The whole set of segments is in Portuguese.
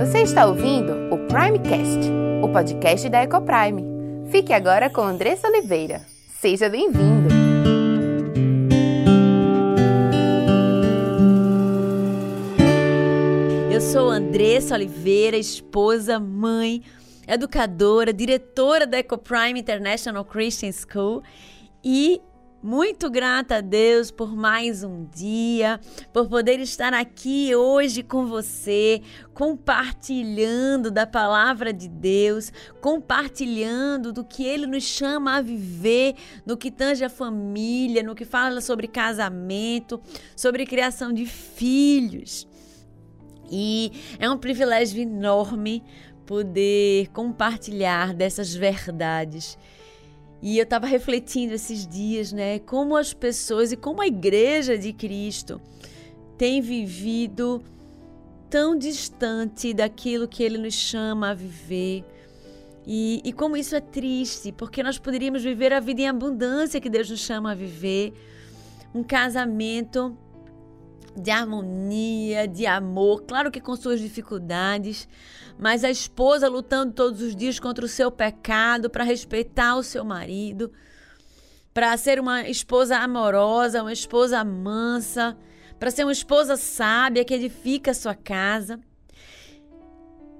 Você está ouvindo o Primecast, o podcast da Ecoprime. Fique agora com Andressa Oliveira. Seja bem-vindo! Eu sou Andressa Oliveira, esposa, mãe, educadora, diretora da Ecoprime International Christian School e muito grata a Deus por mais um dia, por poder estar aqui hoje com você, compartilhando da palavra de Deus, compartilhando do que Ele nos chama a viver, no que tange a família, no que fala sobre casamento, sobre criação de filhos. E é um privilégio enorme poder compartilhar dessas verdades e eu estava refletindo esses dias, né, como as pessoas e como a igreja de Cristo tem vivido tão distante daquilo que ele nos chama a viver. E, e como isso é triste, porque nós poderíamos viver a vida em abundância que Deus nos chama a viver. Um casamento de harmonia, de amor, claro que com suas dificuldades, mas a esposa lutando todos os dias contra o seu pecado para respeitar o seu marido, para ser uma esposa amorosa, uma esposa mansa, para ser uma esposa sábia que edifica a sua casa.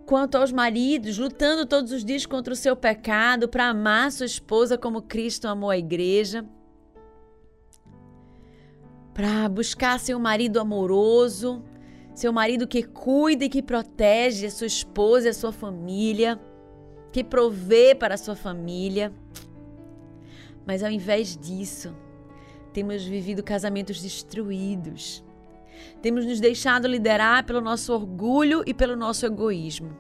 Quanto aos maridos, lutando todos os dias contra o seu pecado para amar sua esposa como Cristo amou a igreja para buscar seu marido amoroso, seu marido que cuida e que protege a sua esposa e a sua família, que provê para a sua família. Mas ao invés disso, temos vivido casamentos destruídos. Temos nos deixado liderar pelo nosso orgulho e pelo nosso egoísmo.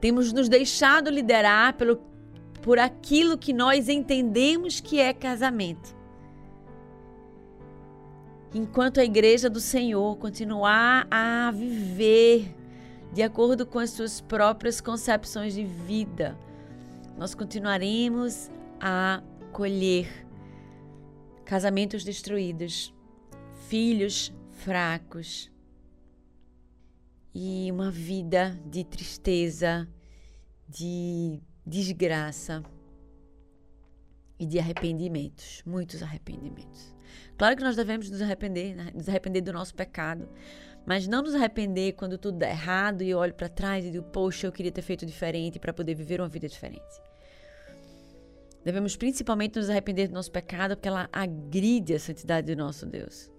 Temos nos deixado liderar pelo, por aquilo que nós entendemos que é casamento enquanto a igreja do Senhor continuar a viver de acordo com as suas próprias concepções de vida, nós continuaremos a colher casamentos destruídos, filhos fracos e uma vida de tristeza, de desgraça e de arrependimentos, muitos arrependimentos. Claro que nós devemos nos arrepender, né? nos arrepender do nosso pecado, mas não nos arrepender quando tudo dá errado e eu olho para trás e digo, poxa, eu queria ter feito diferente para poder viver uma vida diferente. Devemos principalmente nos arrepender do nosso pecado porque ela agride a santidade do nosso Deus.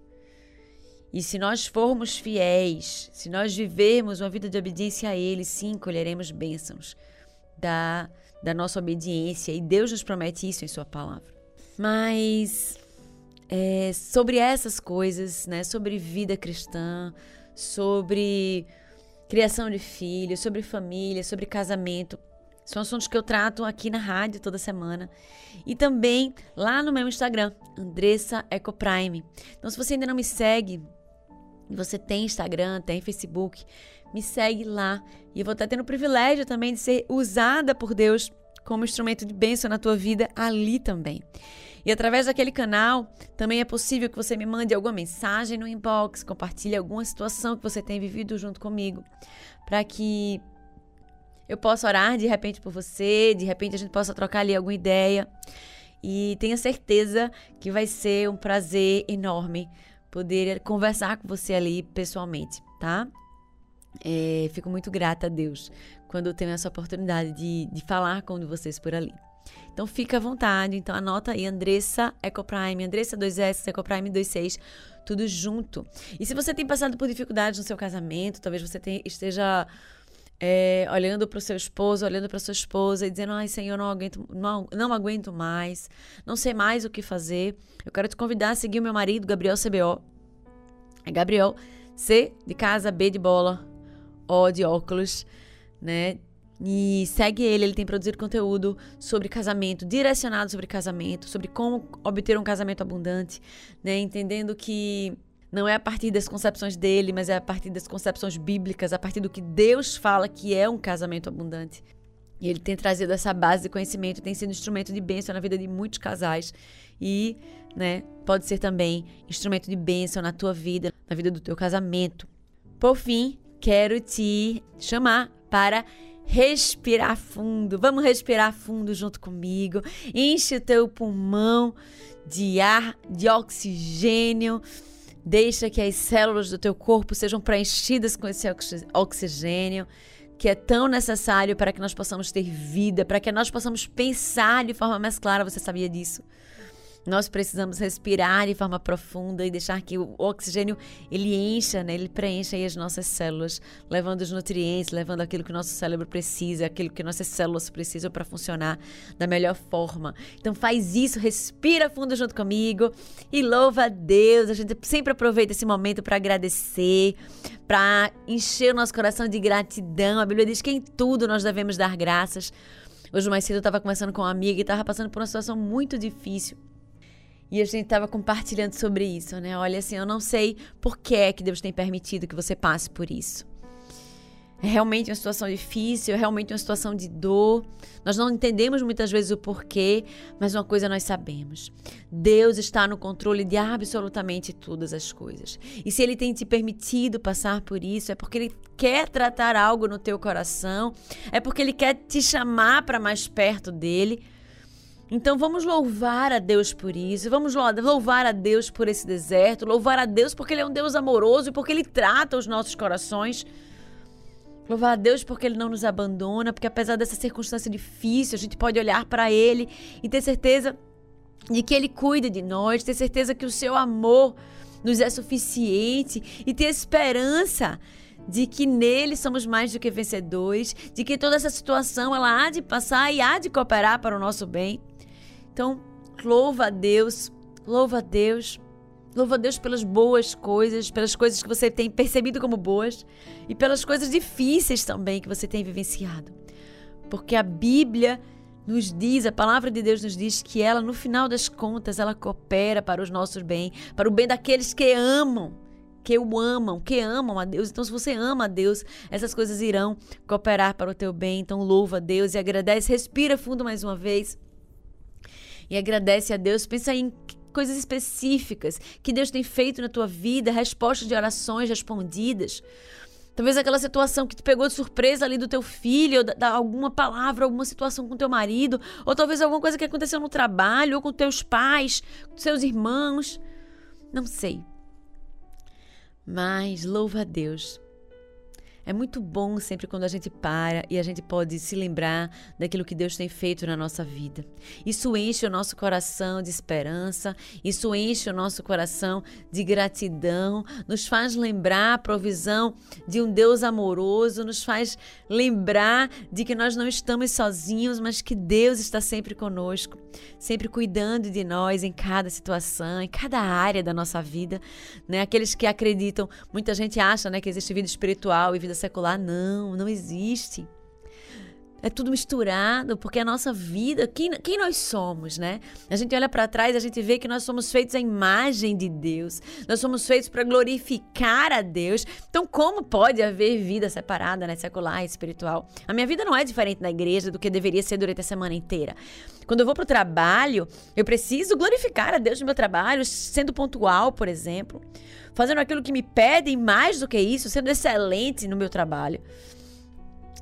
E se nós formos fiéis, se nós vivermos uma vida de obediência a Ele, sim, colheremos bênçãos da, da nossa obediência. E Deus nos promete isso em Sua palavra. Mas é, sobre essas coisas, né? Sobre vida cristã, sobre criação de filhos, sobre família, sobre casamento. São assuntos que eu trato aqui na rádio toda semana. E também lá no meu Instagram, Andressa Ecoprime. Então, se você ainda não me segue, você tem Instagram, tem Facebook, me segue lá. E eu vou estar tendo o privilégio também de ser usada por Deus como instrumento de bênção na tua vida ali também. E através daquele canal, também é possível que você me mande alguma mensagem no inbox, compartilhe alguma situação que você tem vivido junto comigo, para que eu possa orar de repente por você, de repente a gente possa trocar ali alguma ideia. E tenha certeza que vai ser um prazer enorme poder conversar com você ali pessoalmente, tá? É, fico muito grata a Deus quando eu tenho essa oportunidade de, de falar com vocês por ali. Então fica à vontade. Então anota aí Andressa Ecoprime, Andressa 2S, Ecoprime 26, tudo junto. E se você tem passado por dificuldades no seu casamento, talvez você tenha, esteja é, olhando para o seu esposo, olhando para sua esposa e dizendo: Ai, Senhor, não aguento, não, não aguento mais, não sei mais o que fazer. Eu quero te convidar a seguir o meu marido, Gabriel CBO. É Gabriel C de casa, B de bola, O de óculos, né? E segue ele, ele tem produzido conteúdo sobre casamento, direcionado sobre casamento, sobre como obter um casamento abundante, né? Entendendo que não é a partir das concepções dele, mas é a partir das concepções bíblicas, a partir do que Deus fala que é um casamento abundante. E ele tem trazido essa base de conhecimento, tem sido instrumento de bênção na vida de muitos casais e, né, pode ser também instrumento de bênção na tua vida, na vida do teu casamento. Por fim, quero te chamar para respirar fundo. Vamos respirar fundo junto comigo. Enche o teu pulmão de ar, de oxigênio. Deixa que as células do teu corpo sejam preenchidas com esse oxigênio que é tão necessário para que nós possamos ter vida, para que nós possamos pensar de forma mais clara. Você sabia disso? Nós precisamos respirar de forma profunda e deixar que o oxigênio ele encha, né? ele preencha as nossas células, levando os nutrientes, levando aquilo que o nosso cérebro precisa, aquilo que nossas células precisam para funcionar da melhor forma. Então faz isso, respira fundo junto comigo e louva a Deus. A gente sempre aproveita esse momento para agradecer, para encher o nosso coração de gratidão. A Bíblia diz que em tudo nós devemos dar graças. Hoje mais cedo eu estava conversando com uma amiga e estava passando por uma situação muito difícil. E a gente estava compartilhando sobre isso, né? Olha, assim, eu não sei por que é que Deus tem permitido que você passe por isso. É realmente uma situação difícil, é realmente uma situação de dor. Nós não entendemos muitas vezes o porquê, mas uma coisa nós sabemos: Deus está no controle de absolutamente todas as coisas. E se Ele tem te permitido passar por isso, é porque Ele quer tratar algo no teu coração, é porque Ele quer te chamar para mais perto dele então vamos louvar a Deus por isso, vamos louvar a Deus por esse deserto, louvar a Deus porque Ele é um Deus amoroso e porque Ele trata os nossos corações. Louvar a Deus porque Ele não nos abandona, porque apesar dessa circunstância difícil, a gente pode olhar para Ele e ter certeza de que Ele cuida de nós, ter certeza que o Seu amor nos é suficiente e ter esperança de que nele somos mais do que vencedores, de que toda essa situação ela há de passar e há de cooperar para o nosso bem. Então, louva a Deus, louva a Deus. Louva a Deus pelas boas coisas, pelas coisas que você tem percebido como boas e pelas coisas difíceis também que você tem vivenciado. Porque a Bíblia nos diz, a palavra de Deus nos diz que ela, no final das contas, ela coopera para os nossos bem, para o bem daqueles que amam, que o amam, que amam a Deus. Então, se você ama a Deus, essas coisas irão cooperar para o teu bem. Então, louva a Deus e agradece. Respira fundo mais uma vez e agradece a Deus. Pensa em coisas específicas que Deus tem feito na tua vida, respostas de orações respondidas. Talvez aquela situação que te pegou de surpresa ali do teu filho, ou da, da, alguma palavra, alguma situação com teu marido, ou talvez alguma coisa que aconteceu no trabalho, ou com teus pais, com seus irmãos. Não sei. Mas louva a Deus é muito bom sempre quando a gente para e a gente pode se lembrar daquilo que Deus tem feito na nossa vida. Isso enche o nosso coração de esperança, isso enche o nosso coração de gratidão, nos faz lembrar a provisão de um Deus amoroso, nos faz lembrar de que nós não estamos sozinhos, mas que Deus está sempre conosco, sempre cuidando de nós em cada situação, em cada área da nossa vida. Né? Aqueles que acreditam, muita gente acha né, que existe vida espiritual e vida secular. Não, não existe. É tudo misturado, porque a nossa vida, quem, quem nós somos, né? A gente olha para trás, a gente vê que nós somos feitos à imagem de Deus. Nós somos feitos para glorificar a Deus. Então, como pode haver vida separada, né? Secular e espiritual? A minha vida não é diferente na igreja do que deveria ser durante a semana inteira. Quando eu vou para o trabalho, eu preciso glorificar a Deus no meu trabalho, sendo pontual, por exemplo. Fazendo aquilo que me pedem mais do que isso, sendo excelente no meu trabalho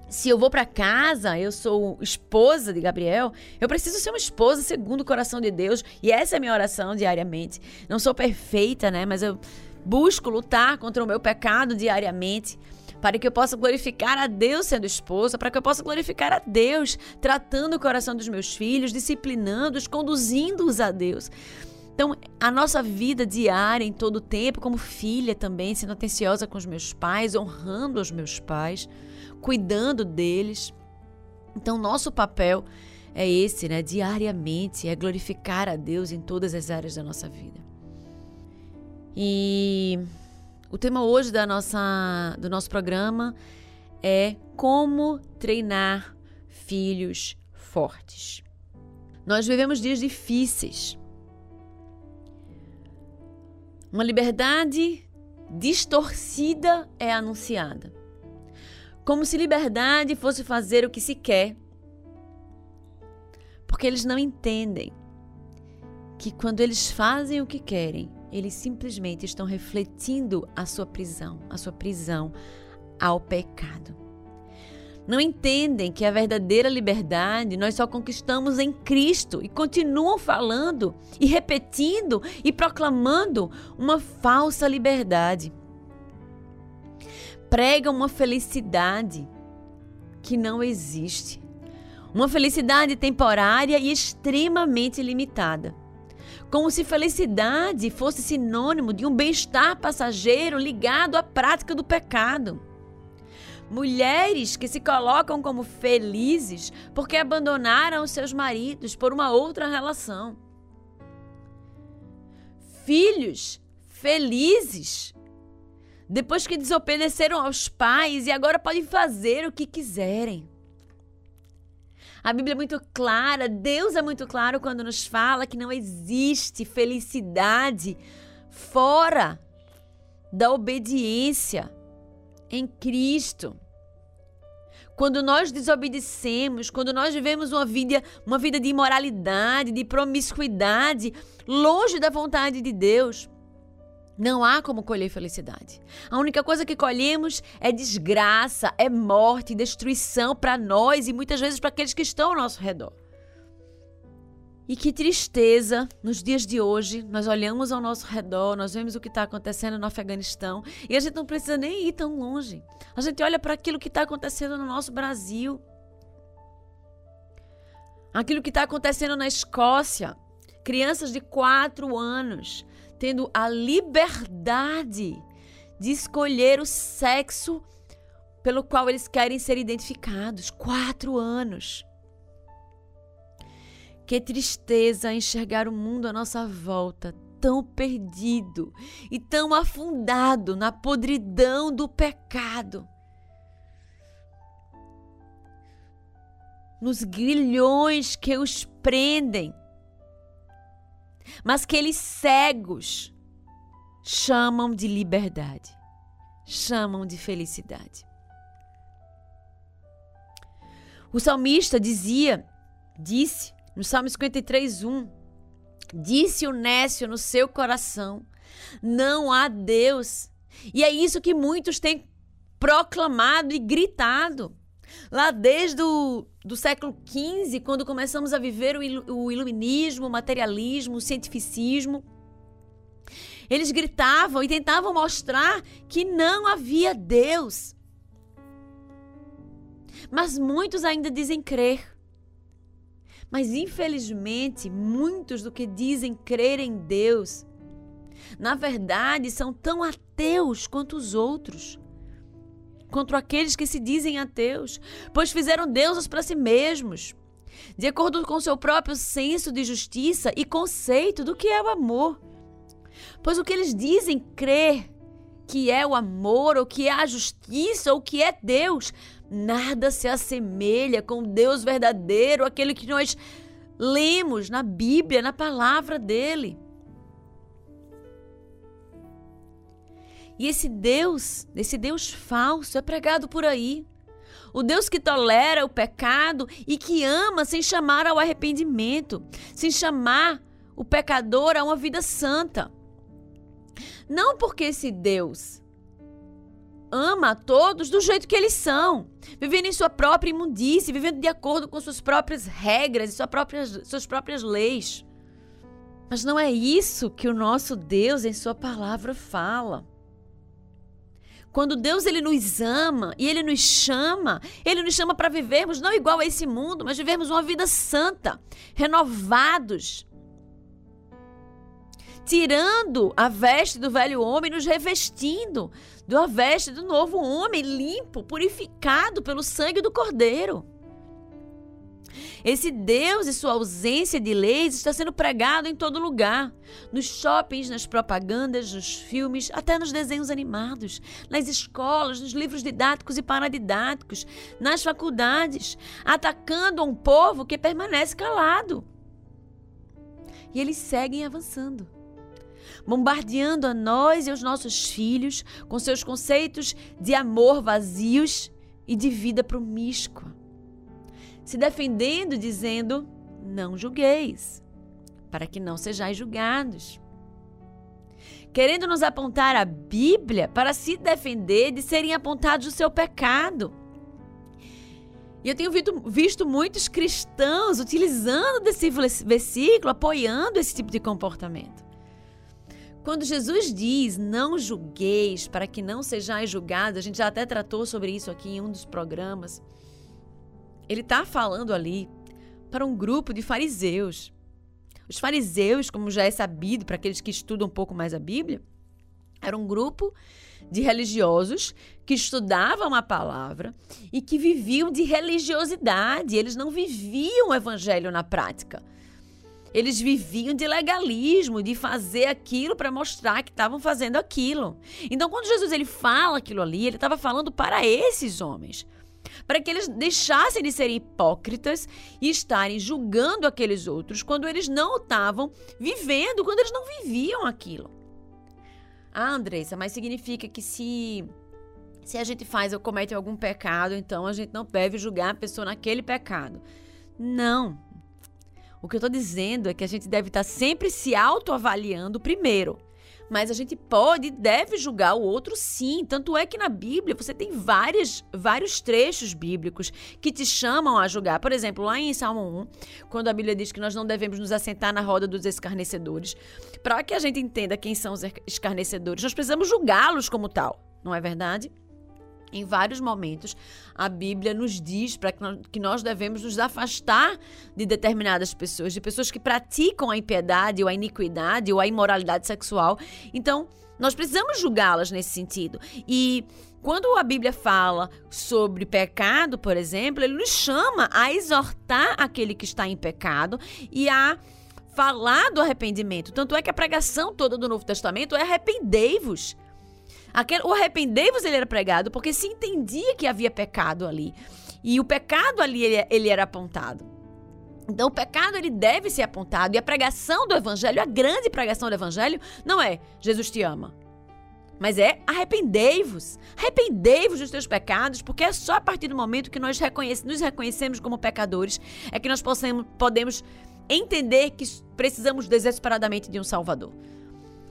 se eu vou para casa, eu sou esposa de Gabriel, eu preciso ser uma esposa segundo o coração de Deus, e essa é a minha oração diariamente. Não sou perfeita, né, mas eu busco lutar contra o meu pecado diariamente, para que eu possa glorificar a Deus sendo esposa, para que eu possa glorificar a Deus tratando o coração dos meus filhos, disciplinando-os, conduzindo-os a Deus. Então, a nossa vida diária, em todo o tempo, como filha também, sendo atenciosa com os meus pais, honrando os meus pais, cuidando deles. Então, nosso papel é esse, né? Diariamente, é glorificar a Deus em todas as áreas da nossa vida. E o tema hoje da nossa, do nosso programa é como treinar filhos fortes. Nós vivemos dias difíceis. Uma liberdade distorcida é anunciada como se liberdade fosse fazer o que se quer. Porque eles não entendem que quando eles fazem o que querem, eles simplesmente estão refletindo a sua prisão, a sua prisão ao pecado. Não entendem que a verdadeira liberdade nós só conquistamos em Cristo e continuam falando e repetindo e proclamando uma falsa liberdade. Pregam uma felicidade que não existe. Uma felicidade temporária e extremamente limitada. Como se felicidade fosse sinônimo de um bem-estar passageiro ligado à prática do pecado. Mulheres que se colocam como felizes porque abandonaram seus maridos por uma outra relação. Filhos felizes depois que desobedeceram aos pais e agora podem fazer o que quiserem. A Bíblia é muito clara, Deus é muito claro quando nos fala que não existe felicidade fora da obediência em Cristo. Quando nós desobedecemos, quando nós vivemos uma vida, uma vida de imoralidade, de promiscuidade, longe da vontade de Deus, não há como colher felicidade. A única coisa que colhemos é desgraça, é morte, destruição para nós e muitas vezes para aqueles que estão ao nosso redor. E que tristeza, nos dias de hoje, nós olhamos ao nosso redor, nós vemos o que está acontecendo no Afeganistão e a gente não precisa nem ir tão longe. A gente olha para aquilo que está acontecendo no nosso Brasil, aquilo que está acontecendo na Escócia. Crianças de 4 anos tendo a liberdade de escolher o sexo pelo qual eles querem ser identificados. Quatro anos. Que tristeza enxergar o mundo à nossa volta tão perdido e tão afundado na podridão do pecado. Nos grilhões que os prendem mas que eles cegos chamam de liberdade, chamam de felicidade. O salmista dizia, disse no Salmo 53, 1, disse o nécio no seu coração: não há Deus. E é isso que muitos têm proclamado e gritado. Lá desde o do século XV, quando começamos a viver o, o iluminismo, o materialismo, o cientificismo, eles gritavam e tentavam mostrar que não havia Deus. Mas muitos ainda dizem crer. Mas infelizmente, muitos do que dizem crer em Deus, na verdade, são tão ateus quanto os outros contra aqueles que se dizem ateus, pois fizeram deuses para si mesmos, de acordo com seu próprio senso de justiça e conceito do que é o amor. Pois o que eles dizem crer que é o amor, ou que é a justiça, ou que é Deus, nada se assemelha com Deus verdadeiro, aquele que nós lemos na Bíblia, na palavra dele. E esse Deus, esse Deus falso, é pregado por aí. O Deus que tolera o pecado e que ama sem chamar ao arrependimento, sem chamar o pecador a uma vida santa. Não porque esse Deus ama a todos do jeito que eles são, vivendo em sua própria imundície, vivendo de acordo com suas próprias regras e suas próprias, suas próprias leis. Mas não é isso que o nosso Deus em sua palavra fala. Quando Deus ele nos ama e ele nos chama, ele nos chama para vivermos não igual a esse mundo, mas vivermos uma vida santa, renovados. Tirando a veste do velho homem, nos revestindo da veste do novo homem, limpo, purificado pelo sangue do Cordeiro. Esse Deus e sua ausência de leis está sendo pregado em todo lugar. Nos shoppings, nas propagandas, nos filmes, até nos desenhos animados, nas escolas, nos livros didáticos e paradidáticos, nas faculdades, atacando um povo que permanece calado. E eles seguem avançando bombardeando a nós e aos nossos filhos com seus conceitos de amor vazios e de vida promíscua se defendendo, dizendo: Não julgueis, para que não sejais julgados. querendo nos apontar a Bíblia para se defender de serem apontados o seu pecado. E eu tenho visto, muitos cristãos utilizando desse versículo, apoiando esse tipo de comportamento. Quando Jesus diz não julgueis para que não sejais julgados, a gente já até tratou sobre isso aqui em um dos programas. Ele está falando ali para um grupo de fariseus. Os fariseus, como já é sabido para aqueles que estudam um pouco mais a Bíblia, era um grupo de religiosos que estudavam a palavra e que viviam de religiosidade. Eles não viviam o evangelho na prática. Eles viviam de legalismo, de fazer aquilo para mostrar que estavam fazendo aquilo. Então, quando Jesus ele fala aquilo ali, ele estava falando para esses homens para que eles deixassem de serem hipócritas e estarem julgando aqueles outros quando eles não estavam vivendo, quando eles não viviam aquilo. Ah, Andressa, mas significa que se se a gente faz ou comete algum pecado, então a gente não deve julgar a pessoa naquele pecado. Não. O que eu estou dizendo é que a gente deve estar sempre se autoavaliando primeiro. Mas a gente pode e deve julgar o outro sim. Tanto é que na Bíblia você tem várias, vários trechos bíblicos que te chamam a julgar. Por exemplo, lá em Salmo 1, quando a Bíblia diz que nós não devemos nos assentar na roda dos escarnecedores. Para que a gente entenda quem são os escarnecedores, nós precisamos julgá-los como tal. Não é verdade? Em vários momentos, a Bíblia nos diz para que nós devemos nos afastar de determinadas pessoas, de pessoas que praticam a impiedade, ou a iniquidade, ou a imoralidade sexual. Então, nós precisamos julgá-las nesse sentido. E quando a Bíblia fala sobre pecado, por exemplo, ele nos chama a exortar aquele que está em pecado e a falar do arrependimento. Tanto é que a pregação toda do Novo Testamento é arrependei-vos. Aquele, o arrependei-vos ele era pregado porque se entendia que havia pecado ali. E o pecado ali ele, ele era apontado. Então o pecado ele deve ser apontado e a pregação do evangelho, a grande pregação do evangelho, não é Jesus te ama. Mas é arrependei-vos. Arrependei-vos dos teus pecados, porque é só a partir do momento que nós reconhece, nos reconhecemos como pecadores é que nós possamos, podemos entender que precisamos desesperadamente de um Salvador.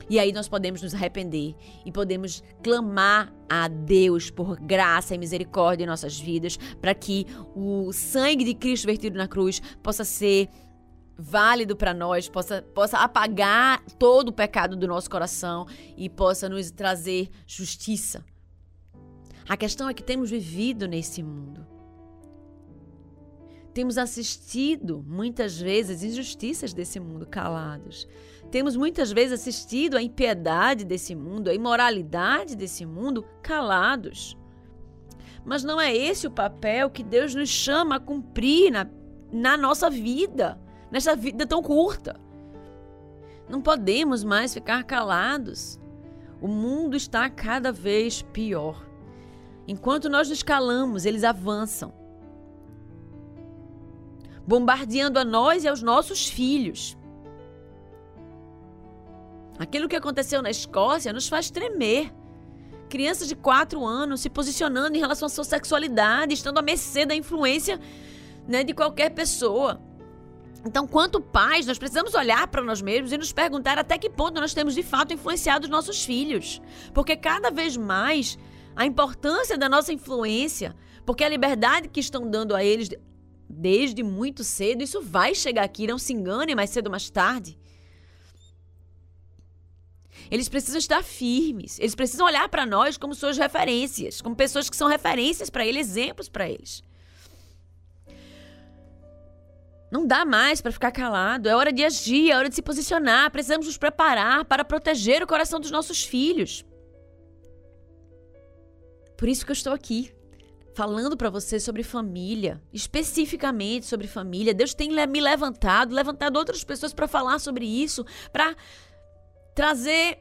E aí nós podemos nos arrepender e podemos clamar a Deus por graça e misericórdia em nossas vidas, para que o sangue de Cristo vertido na cruz possa ser válido para nós, possa, possa apagar todo o pecado do nosso coração e possa nos trazer justiça. A questão é que temos vivido nesse mundo. Temos assistido muitas vezes injustiças desse mundo calados. Temos muitas vezes assistido à impiedade desse mundo, à imoralidade desse mundo, calados. Mas não é esse o papel que Deus nos chama a cumprir na, na nossa vida, nessa vida tão curta. Não podemos mais ficar calados. O mundo está cada vez pior. Enquanto nós nos calamos, eles avançam, bombardeando a nós e aos nossos filhos. Aquilo que aconteceu na Escócia nos faz tremer. Crianças de 4 anos se posicionando em relação à sua sexualidade, estando à mercê da influência né, de qualquer pessoa. Então, quanto pais, nós precisamos olhar para nós mesmos e nos perguntar até que ponto nós temos de fato influenciado os nossos filhos. Porque cada vez mais a importância da nossa influência, porque a liberdade que estão dando a eles desde muito cedo, isso vai chegar aqui, não se engane mais cedo ou mais tarde. Eles precisam estar firmes. Eles precisam olhar para nós como suas referências, como pessoas que são referências para eles, exemplos para eles. Não dá mais para ficar calado. É hora de agir, é hora de se posicionar. Precisamos nos preparar para proteger o coração dos nossos filhos. Por isso que eu estou aqui, falando para você sobre família, especificamente sobre família. Deus tem me levantado, levantado outras pessoas para falar sobre isso, para trazer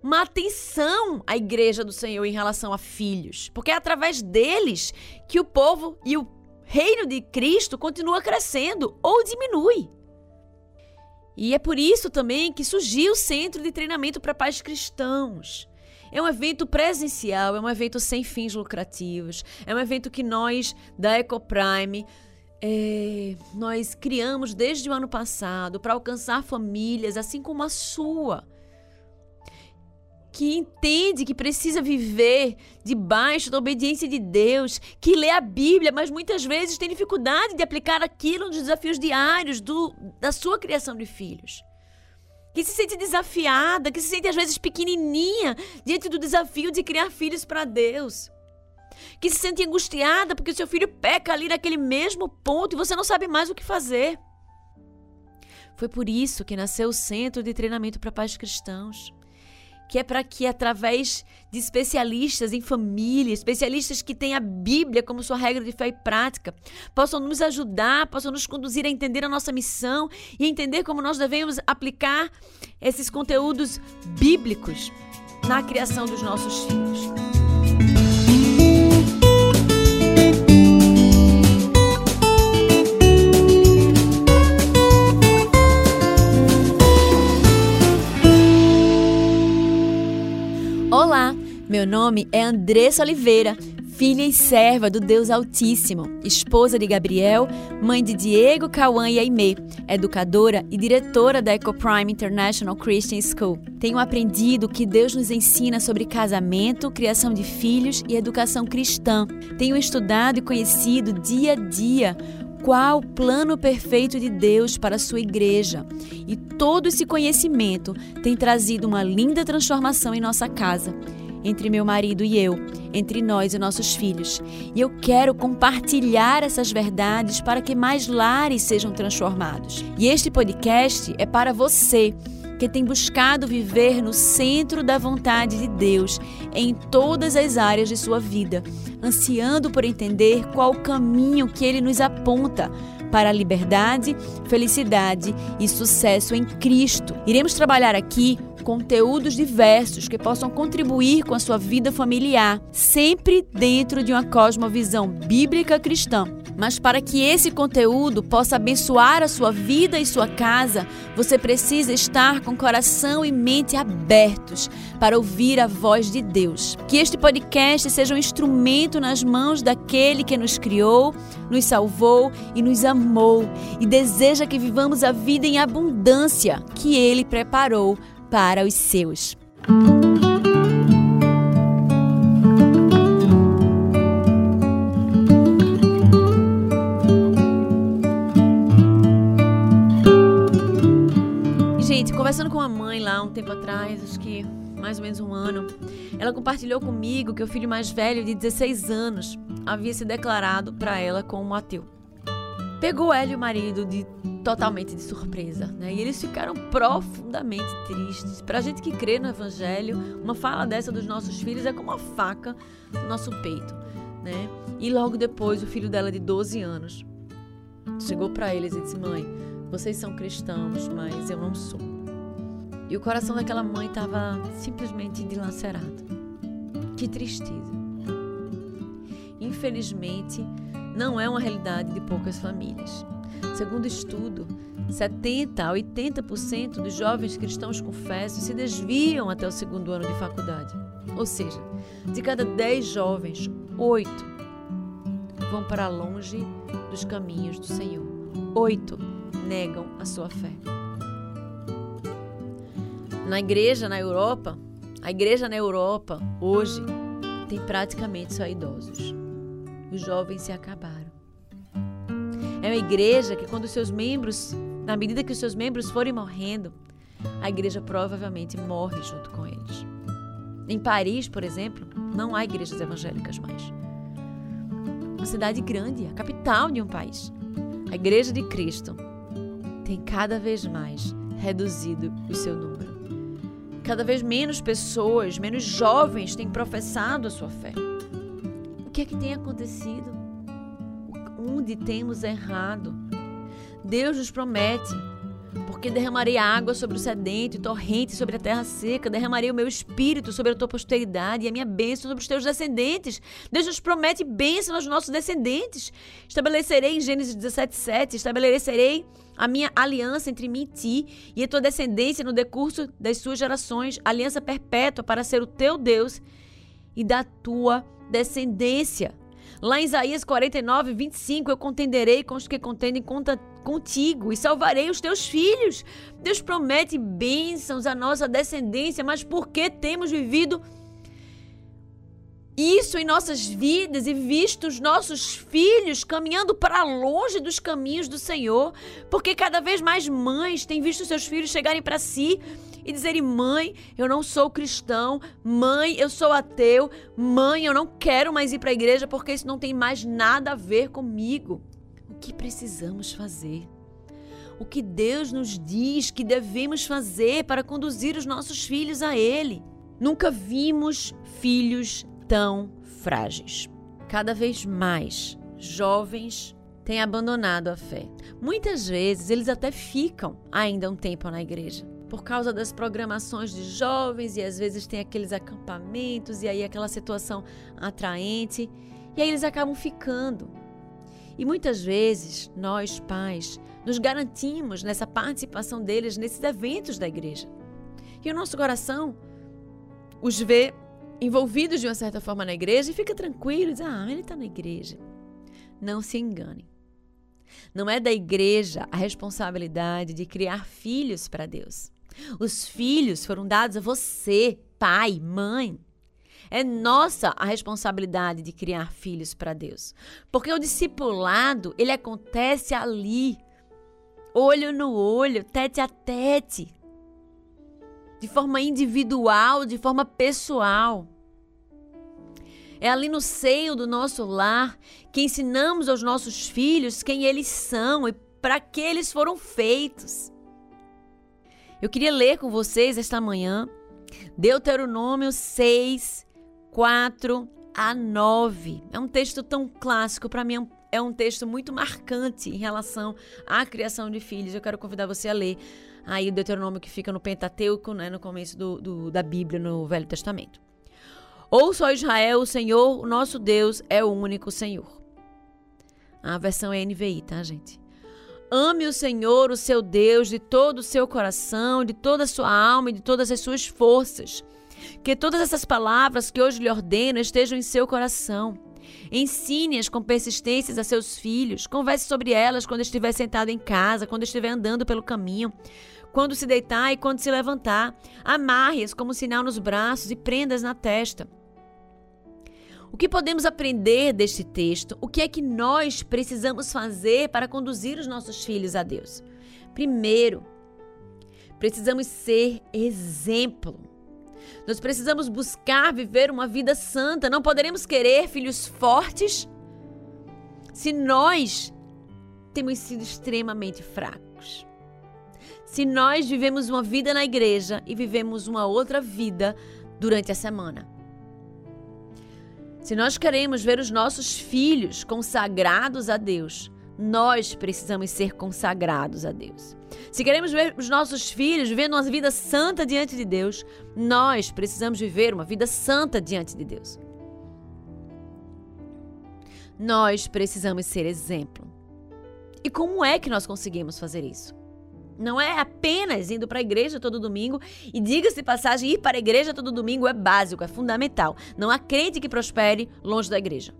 uma atenção à igreja do Senhor em relação a filhos, porque é através deles que o povo e o reino de Cristo continua crescendo ou diminui. E é por isso também que surgiu o Centro de Treinamento para Pais Cristãos. É um evento presencial, é um evento sem fins lucrativos, é um evento que nós da Ecoprime é, nós criamos desde o ano passado para alcançar famílias assim como a sua. que entende que precisa viver debaixo da obediência de Deus, que lê a Bíblia, mas muitas vezes tem dificuldade de aplicar aquilo nos desafios diários do, da sua criação de filhos. Que se sente desafiada, que se sente às vezes pequenininha diante do desafio de criar filhos para Deus. Que se sente angustiada porque seu filho peca ali naquele mesmo ponto e você não sabe mais o que fazer. Foi por isso que nasceu o Centro de Treinamento para Pais Cristãos que é para que, através de especialistas em família, especialistas que têm a Bíblia como sua regra de fé e prática, possam nos ajudar, possam nos conduzir a entender a nossa missão e entender como nós devemos aplicar esses conteúdos bíblicos na criação dos nossos filhos. Olá, meu nome é Andressa Oliveira, filha e serva do Deus Altíssimo, esposa de Gabriel, mãe de Diego, Cauã e Aimee, educadora e diretora da EcoPrime International Christian School. Tenho aprendido que Deus nos ensina sobre casamento, criação de filhos e educação cristã. Tenho estudado e conhecido dia a dia qual o plano perfeito de Deus para a sua igreja. E todo esse conhecimento tem trazido uma linda transformação em nossa casa, entre meu marido e eu, entre nós e nossos filhos. E eu quero compartilhar essas verdades para que mais lares sejam transformados. E este podcast é para você que tem buscado viver no centro da vontade de Deus em todas as áreas de sua vida, ansiando por entender qual o caminho que ele nos aponta para a liberdade, felicidade e sucesso em Cristo. Iremos trabalhar aqui conteúdos diversos que possam contribuir com a sua vida familiar, sempre dentro de uma cosmovisão bíblica cristã. Mas para que esse conteúdo possa abençoar a sua vida e sua casa, você precisa estar com coração e mente abertos para ouvir a voz de Deus. Que este podcast seja um instrumento nas mãos daquele que nos criou, nos salvou e nos amou e deseja que vivamos a vida em abundância que ele preparou para os seus. Gente, conversando com a mãe lá um tempo atrás, acho que mais ou menos um ano, ela compartilhou comigo que o filho mais velho, de 16 anos, havia se declarado para ela como ateu. Pegou ela e o marido de totalmente de surpresa, né? E eles ficaram profundamente tristes. Pra gente que crê no evangelho, uma fala dessa dos nossos filhos é como uma faca no nosso peito, né? E logo depois o filho dela de 12 anos chegou para eles e disse: "Mãe, vocês são cristãos, mas eu não sou". E o coração daquela mãe estava simplesmente dilacerado. Que tristeza. Infelizmente, não é uma realidade de poucas famílias. Segundo estudo, 70 a 80% dos jovens cristãos confessos se desviam até o segundo ano de faculdade. Ou seja, de cada 10 jovens, 8 vão para longe dos caminhos do Senhor. 8 negam a sua fé. Na igreja na Europa, a igreja na Europa hoje tem praticamente só idosos. Os jovens se acabaram. É uma igreja que, quando seus membros, na medida que os seus membros forem morrendo, a igreja provavelmente morre junto com eles. Em Paris, por exemplo, não há igrejas evangélicas mais. Uma cidade grande, a capital de um país. A igreja de Cristo tem cada vez mais reduzido o seu número. Cada vez menos pessoas, menos jovens têm professado a sua fé. O que é que tem acontecido? onde temos errado. Deus nos promete, porque derramarei água sobre o sedente, torrente sobre a terra seca, derramarei o meu espírito sobre a tua posteridade e a minha bênção sobre os teus descendentes. Deus nos promete bênção aos nossos descendentes. Estabelecerei em Gênesis 17:7, estabelecerei a minha aliança entre mim e ti e a tua descendência no decurso das suas gerações, aliança perpétua para ser o teu Deus e da tua descendência. Lá em Isaías 49, 25, eu contenderei com os que contendem contra, contigo e salvarei os teus filhos. Deus promete bênçãos à nossa descendência, mas por que temos vivido isso em nossas vidas e visto os nossos filhos caminhando para longe dos caminhos do Senhor? Porque cada vez mais mães têm visto seus filhos chegarem para si e dizerem: mãe, eu não sou cristão, mãe, eu sou ateu, mãe, eu não quero mais ir para a igreja porque isso não tem mais nada a ver comigo. O que precisamos fazer? O que Deus nos diz que devemos fazer para conduzir os nossos filhos a Ele? Nunca vimos filhos tão frágeis. Cada vez mais jovens têm abandonado a fé. Muitas vezes eles até ficam ainda um tempo na igreja, por causa das programações de jovens e às vezes tem aqueles acampamentos e aí aquela situação atraente e aí eles acabam ficando. E muitas vezes nós, pais, nos garantimos nessa participação deles nesses eventos da igreja. E o nosso coração os vê envolvidos de uma certa forma na igreja e fica tranquilo, diz: "Ah, ele está na igreja". Não se engane. Não é da igreja a responsabilidade de criar filhos para Deus. Os filhos foram dados a você, pai, mãe. É nossa a responsabilidade de criar filhos para Deus. Porque o discipulado, ele acontece ali, olho no olho, tete a tete, de forma individual, de forma pessoal. É ali no seio do nosso lar que ensinamos aos nossos filhos quem eles são e para que eles foram feitos. Eu queria ler com vocês esta manhã Deuteronômio 6, 4 a 9. É um texto tão clássico, para mim é um texto muito marcante em relação à criação de filhos. Eu quero convidar você a ler aí o Deuteronômio que fica no Pentateuco, né, no começo do, do, da Bíblia, no Velho Testamento. Ouça, ó Israel, o Senhor, o nosso Deus, é o único Senhor. A versão é NVI, tá, gente? Ame o Senhor, o seu Deus, de todo o seu coração, de toda a sua alma e de todas as suas forças. Que todas essas palavras que hoje lhe ordeno estejam em seu coração. Ensine-as com persistência a seus filhos. Converse sobre elas quando estiver sentado em casa, quando estiver andando pelo caminho, quando se deitar e quando se levantar. Amarre-as como sinal nos braços e prendas na testa. O que podemos aprender deste texto? O que é que nós precisamos fazer para conduzir os nossos filhos a Deus? Primeiro, precisamos ser exemplo. Nós precisamos buscar viver uma vida santa. Não poderemos querer filhos fortes se nós temos sido extremamente fracos. Se nós vivemos uma vida na igreja e vivemos uma outra vida durante a semana. Se nós queremos ver os nossos filhos consagrados a Deus, nós precisamos ser consagrados a Deus. Se queremos ver os nossos filhos vivendo uma vida santa diante de Deus, nós precisamos viver uma vida santa diante de Deus. Nós precisamos ser exemplo. E como é que nós conseguimos fazer isso? Não é apenas indo para a igreja todo domingo. E diga-se passagem, ir para a igreja todo domingo é básico, é fundamental. Não há crente que prospere longe da igreja.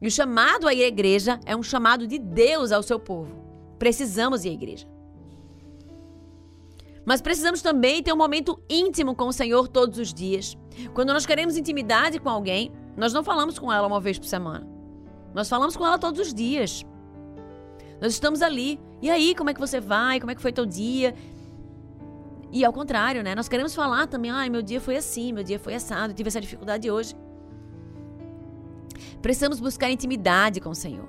E o chamado à igreja é um chamado de Deus ao seu povo. Precisamos ir à igreja. Mas precisamos também ter um momento íntimo com o Senhor todos os dias. Quando nós queremos intimidade com alguém, nós não falamos com ela uma vez por semana. Nós falamos com ela todos os dias. Nós estamos ali. E aí, como é que você vai? Como é que foi teu dia? E ao contrário, né? Nós queremos falar também, ai, meu dia foi assim, meu dia foi assado, tive essa dificuldade hoje. Precisamos buscar intimidade com o Senhor.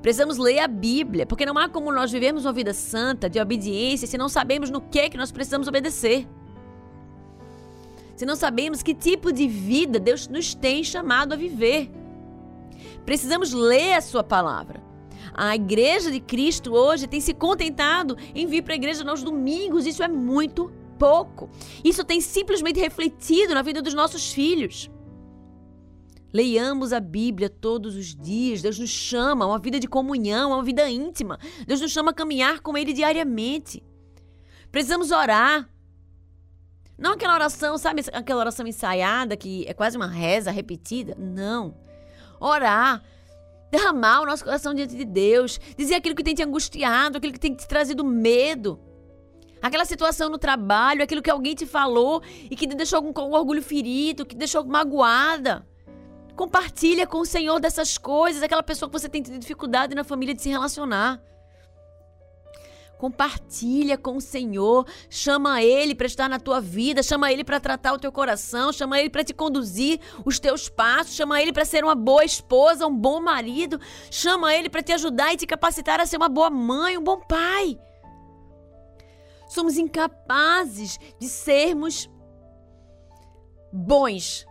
Precisamos ler a Bíblia, porque não há como nós vivermos uma vida santa, de obediência, se não sabemos no que é que nós precisamos obedecer. Se não sabemos que tipo de vida Deus nos tem chamado a viver. Precisamos ler a sua palavra. A igreja de Cristo hoje tem se contentado em vir para a igreja nos domingos. Isso é muito pouco. Isso tem simplesmente refletido na vida dos nossos filhos. Leiamos a Bíblia todos os dias. Deus nos chama a uma vida de comunhão, a uma vida íntima. Deus nos chama a caminhar com Ele diariamente. Precisamos orar. Não aquela oração, sabe aquela oração ensaiada que é quase uma reza repetida? Não. orar, derramar o nosso coração diante de Deus, dizer aquilo que tem te angustiado, aquilo que tem te trazido medo. Aquela situação no trabalho, aquilo que alguém te falou e que te deixou com um orgulho ferido, que te deixou magoada. Compartilha com o Senhor dessas coisas, aquela pessoa que você tem tido dificuldade na família de se relacionar. Compartilha com o Senhor, chama Ele para estar na tua vida, chama Ele para tratar o teu coração, chama Ele para te conduzir os teus passos, chama Ele para ser uma boa esposa, um bom marido, chama Ele para te ajudar e te capacitar a ser uma boa mãe, um bom pai. Somos incapazes de sermos bons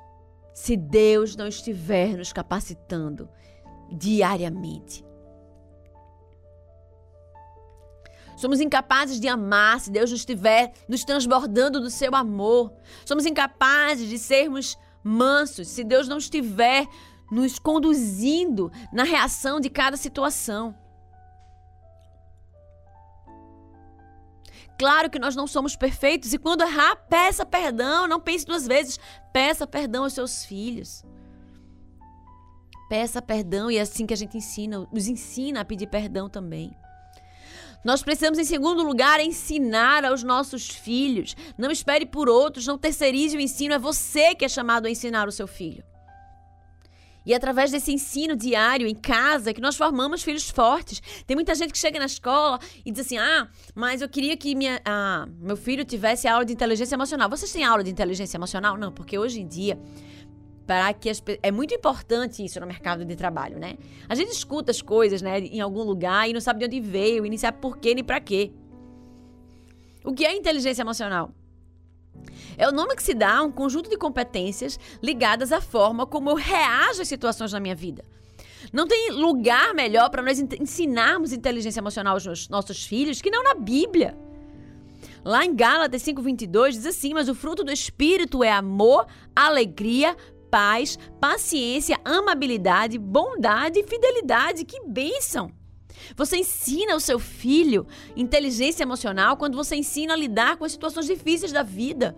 se Deus não estiver nos capacitando diariamente. Somos incapazes de amar se Deus não estiver nos transbordando do seu amor. Somos incapazes de sermos mansos se Deus não estiver nos conduzindo na reação de cada situação. Claro que nós não somos perfeitos e quando errar, peça perdão, não pense duas vezes. Peça perdão aos seus filhos. Peça perdão e é assim que a gente ensina, nos ensina a pedir perdão também. Nós precisamos, em segundo lugar, ensinar aos nossos filhos. Não espere por outros, não terceirize o ensino, é você que é chamado a ensinar o seu filho. E é através desse ensino diário em casa que nós formamos filhos fortes. Tem muita gente que chega na escola e diz assim: ah, mas eu queria que minha, ah, meu filho tivesse aula de inteligência emocional. Vocês têm aula de inteligência emocional? Não, porque hoje em dia para que as, é muito importante isso no mercado de trabalho, né? A gente escuta as coisas, né, em algum lugar e não sabe de onde veio, e nem sabe por quê nem para quê. O que é inteligência emocional? É o nome que se dá a um conjunto de competências ligadas à forma como eu reajo às situações na minha vida. Não tem lugar melhor para nós ensinarmos inteligência emocional aos nossos filhos que não na Bíblia. Lá em Gálatas 5:22 diz assim: "Mas o fruto do espírito é amor, alegria, paz, paciência, amabilidade, bondade e fidelidade. Que bênção! Você ensina o seu filho inteligência emocional quando você ensina a lidar com as situações difíceis da vida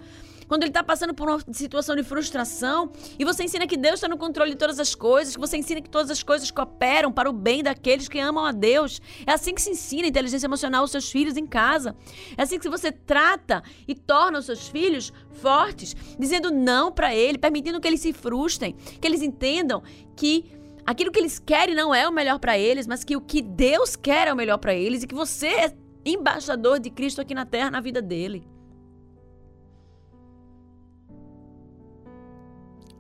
quando ele está passando por uma situação de frustração, e você ensina que Deus está no controle de todas as coisas, que você ensina que todas as coisas cooperam para o bem daqueles que amam a Deus. É assim que se ensina inteligência emocional aos seus filhos em casa. É assim que você trata e torna os seus filhos fortes, dizendo não para ele, permitindo que eles se frustrem, que eles entendam que aquilo que eles querem não é o melhor para eles, mas que o que Deus quer é o melhor para eles e que você é embaixador de Cristo aqui na terra, na vida dele.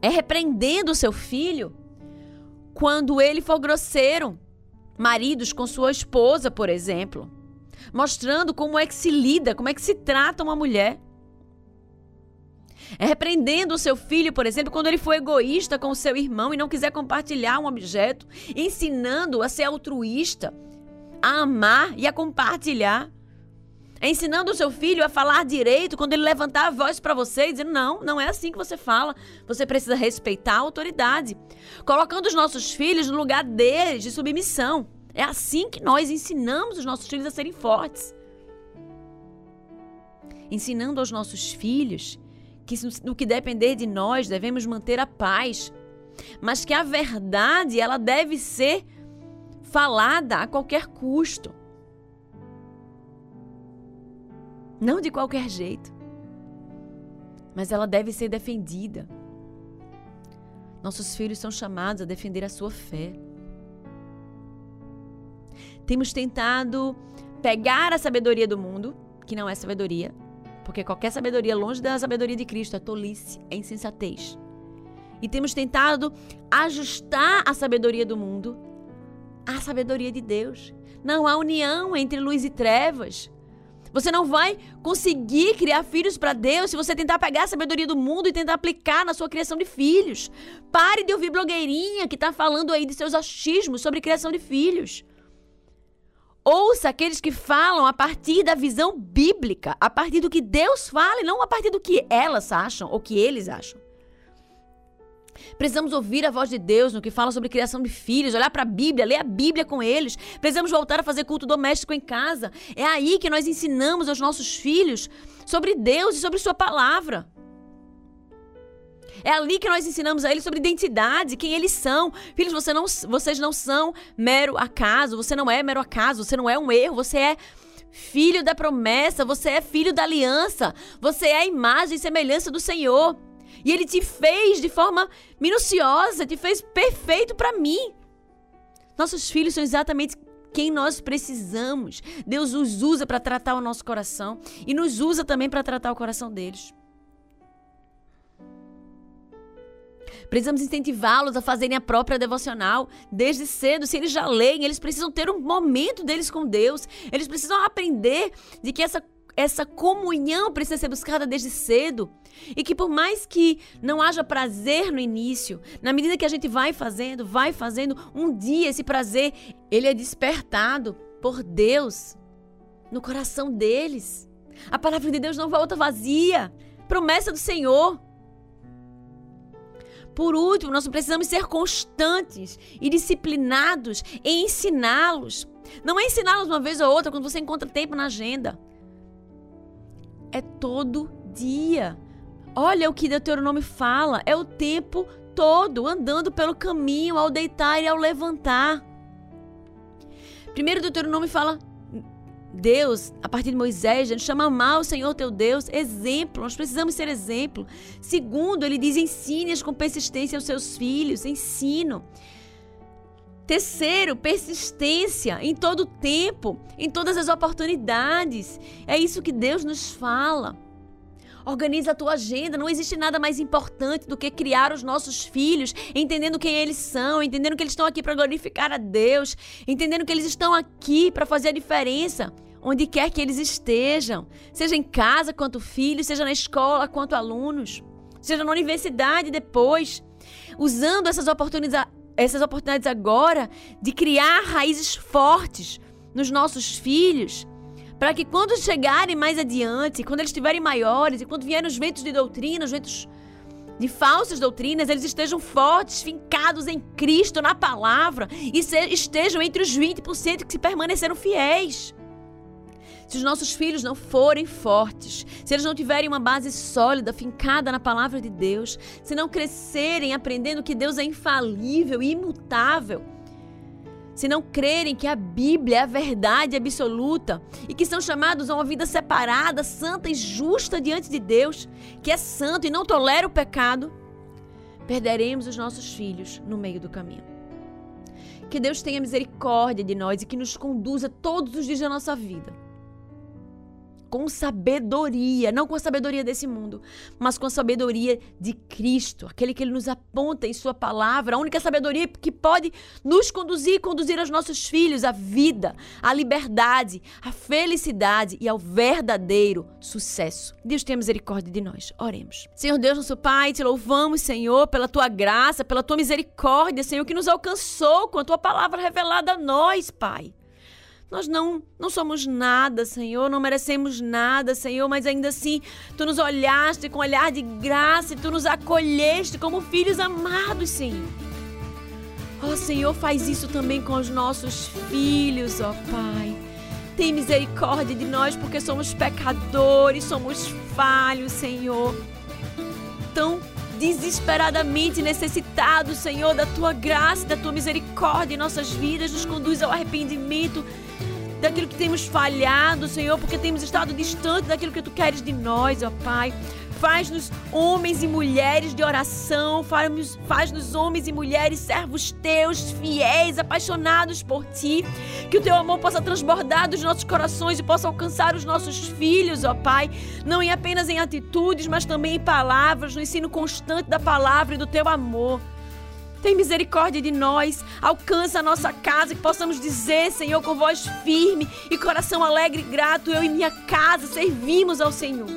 É repreendendo o seu filho quando ele for grosseiro. Maridos com sua esposa, por exemplo. Mostrando como é que se lida, como é que se trata uma mulher. É repreendendo o seu filho, por exemplo, quando ele for egoísta com o seu irmão e não quiser compartilhar um objeto, ensinando a ser altruísta, a amar e a compartilhar. É ensinando o seu filho a falar direito quando ele levantar a voz para você e dizendo: não, não é assim que você fala. Você precisa respeitar a autoridade. Colocando os nossos filhos no lugar deles de submissão. É assim que nós ensinamos os nossos filhos a serem fortes. Ensinando aos nossos filhos que no que depender de nós devemos manter a paz, mas que a verdade ela deve ser falada a qualquer custo. Não de qualquer jeito. Mas ela deve ser defendida. Nossos filhos são chamados a defender a sua fé. Temos tentado pegar a sabedoria do mundo, que não é sabedoria, porque qualquer sabedoria longe da sabedoria de Cristo é tolice, é insensatez. E temos tentado ajustar a sabedoria do mundo à sabedoria de Deus. Não há união entre luz e trevas. Você não vai conseguir criar filhos para Deus se você tentar pegar a sabedoria do mundo e tentar aplicar na sua criação de filhos. Pare de ouvir blogueirinha que está falando aí de seus achismos sobre criação de filhos. Ouça aqueles que falam a partir da visão bíblica, a partir do que Deus fala e não a partir do que elas acham ou que eles acham. Precisamos ouvir a voz de Deus no que fala sobre criação de filhos, olhar para a Bíblia, ler a Bíblia com eles. Precisamos voltar a fazer culto doméstico em casa. É aí que nós ensinamos aos nossos filhos sobre Deus e sobre Sua palavra. É ali que nós ensinamos a eles sobre identidade, quem eles são. Filhos, você não, vocês não são mero acaso, você não é mero acaso, você não é um erro, você é filho da promessa, você é filho da aliança, você é a imagem e semelhança do Senhor. E ele te fez de forma minuciosa, te fez perfeito para mim. Nossos filhos são exatamente quem nós precisamos. Deus os usa para tratar o nosso coração e nos usa também para tratar o coração deles. Precisamos incentivá-los a fazerem a própria devocional desde cedo. Se eles já leem, eles precisam ter um momento deles com Deus. Eles precisam aprender de que essa essa comunhão precisa ser buscada desde cedo. E que por mais que não haja prazer no início, na medida que a gente vai fazendo, vai fazendo, um dia esse prazer, ele é despertado por Deus no coração deles. A palavra de Deus não volta vazia. Promessa do Senhor. Por último, nós precisamos ser constantes e disciplinados em ensiná-los. Não é ensiná-los uma vez ou outra quando você encontra tempo na agenda. É todo dia. Olha o que Deuteronômio fala, é o tempo todo, andando pelo caminho, ao deitar e ao levantar. Primeiro Deuteronômio fala Deus, a partir de Moisés, ele chama mal o Senhor teu Deus, exemplo, nós precisamos ser exemplo. Segundo, ele diz: ensine com persistência aos seus filhos, ensino. Terceiro, persistência em todo o tempo, em todas as oportunidades. É isso que Deus nos fala. Organiza a tua agenda. Não existe nada mais importante do que criar os nossos filhos, entendendo quem eles são, entendendo que eles estão aqui para glorificar a Deus, entendendo que eles estão aqui para fazer a diferença onde quer que eles estejam, seja em casa quanto filhos, seja na escola quanto alunos, seja na universidade depois, usando essas oportunidades, essas oportunidades agora de criar raízes fortes nos nossos filhos para que quando chegarem mais adiante, quando eles estiverem maiores e quando vierem os ventos de doutrina, os ventos de falsas doutrinas, eles estejam fortes, fincados em Cristo, na palavra, e estejam entre os 20% que se permaneceram fiéis. Se os nossos filhos não forem fortes, se eles não tiverem uma base sólida, fincada na palavra de Deus, se não crescerem aprendendo que Deus é infalível imutável, se não crerem que a Bíblia é a verdade absoluta e que são chamados a uma vida separada, santa e justa diante de Deus, que é santo e não tolera o pecado, perderemos os nossos filhos no meio do caminho. Que Deus tenha misericórdia de nós e que nos conduza todos os dias da nossa vida com sabedoria, não com a sabedoria desse mundo, mas com a sabedoria de Cristo, aquele que ele nos aponta em sua palavra, a única sabedoria que pode nos conduzir e conduzir aos nossos filhos à vida, à liberdade, à felicidade e ao verdadeiro sucesso. Deus tenha misericórdia de nós. Oremos. Senhor Deus, nosso Pai, te louvamos, Senhor, pela tua graça, pela tua misericórdia, Senhor, que nos alcançou com a tua palavra revelada a nós, Pai. Nós não, não somos nada, Senhor, não merecemos nada, Senhor, mas ainda assim tu nos olhaste com um olhar de graça e tu nos acolheste como filhos amados, Senhor. Ó Senhor, faz isso também com os nossos filhos, ó Pai. Tem misericórdia de nós porque somos pecadores, somos falhos, Senhor. Tão desesperadamente necessitados, Senhor, da tua graça, da tua misericórdia em nossas vidas, nos conduz ao arrependimento daquilo que temos falhado, Senhor, porque temos estado distante daquilo que tu queres de nós, ó Pai. Faz-nos homens e mulheres de oração, faz-nos homens e mulheres servos teus, fiéis, apaixonados por ti. Que o teu amor possa transbordar dos nossos corações e possa alcançar os nossos filhos, ó Pai, não em apenas em atitudes, mas também em palavras, no ensino constante da palavra e do teu amor. Tem misericórdia de nós, alcança a nossa casa, que possamos dizer, Senhor, com voz firme e coração alegre e grato, eu e minha casa servimos ao Senhor.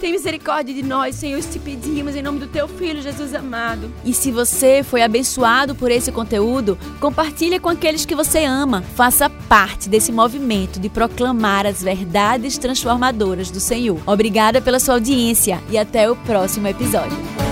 Tem misericórdia de nós, Senhor, te pedimos em nome do teu filho Jesus amado. E se você foi abençoado por esse conteúdo, compartilhe com aqueles que você ama. Faça parte desse movimento de proclamar as verdades transformadoras do Senhor. Obrigada pela sua audiência e até o próximo episódio.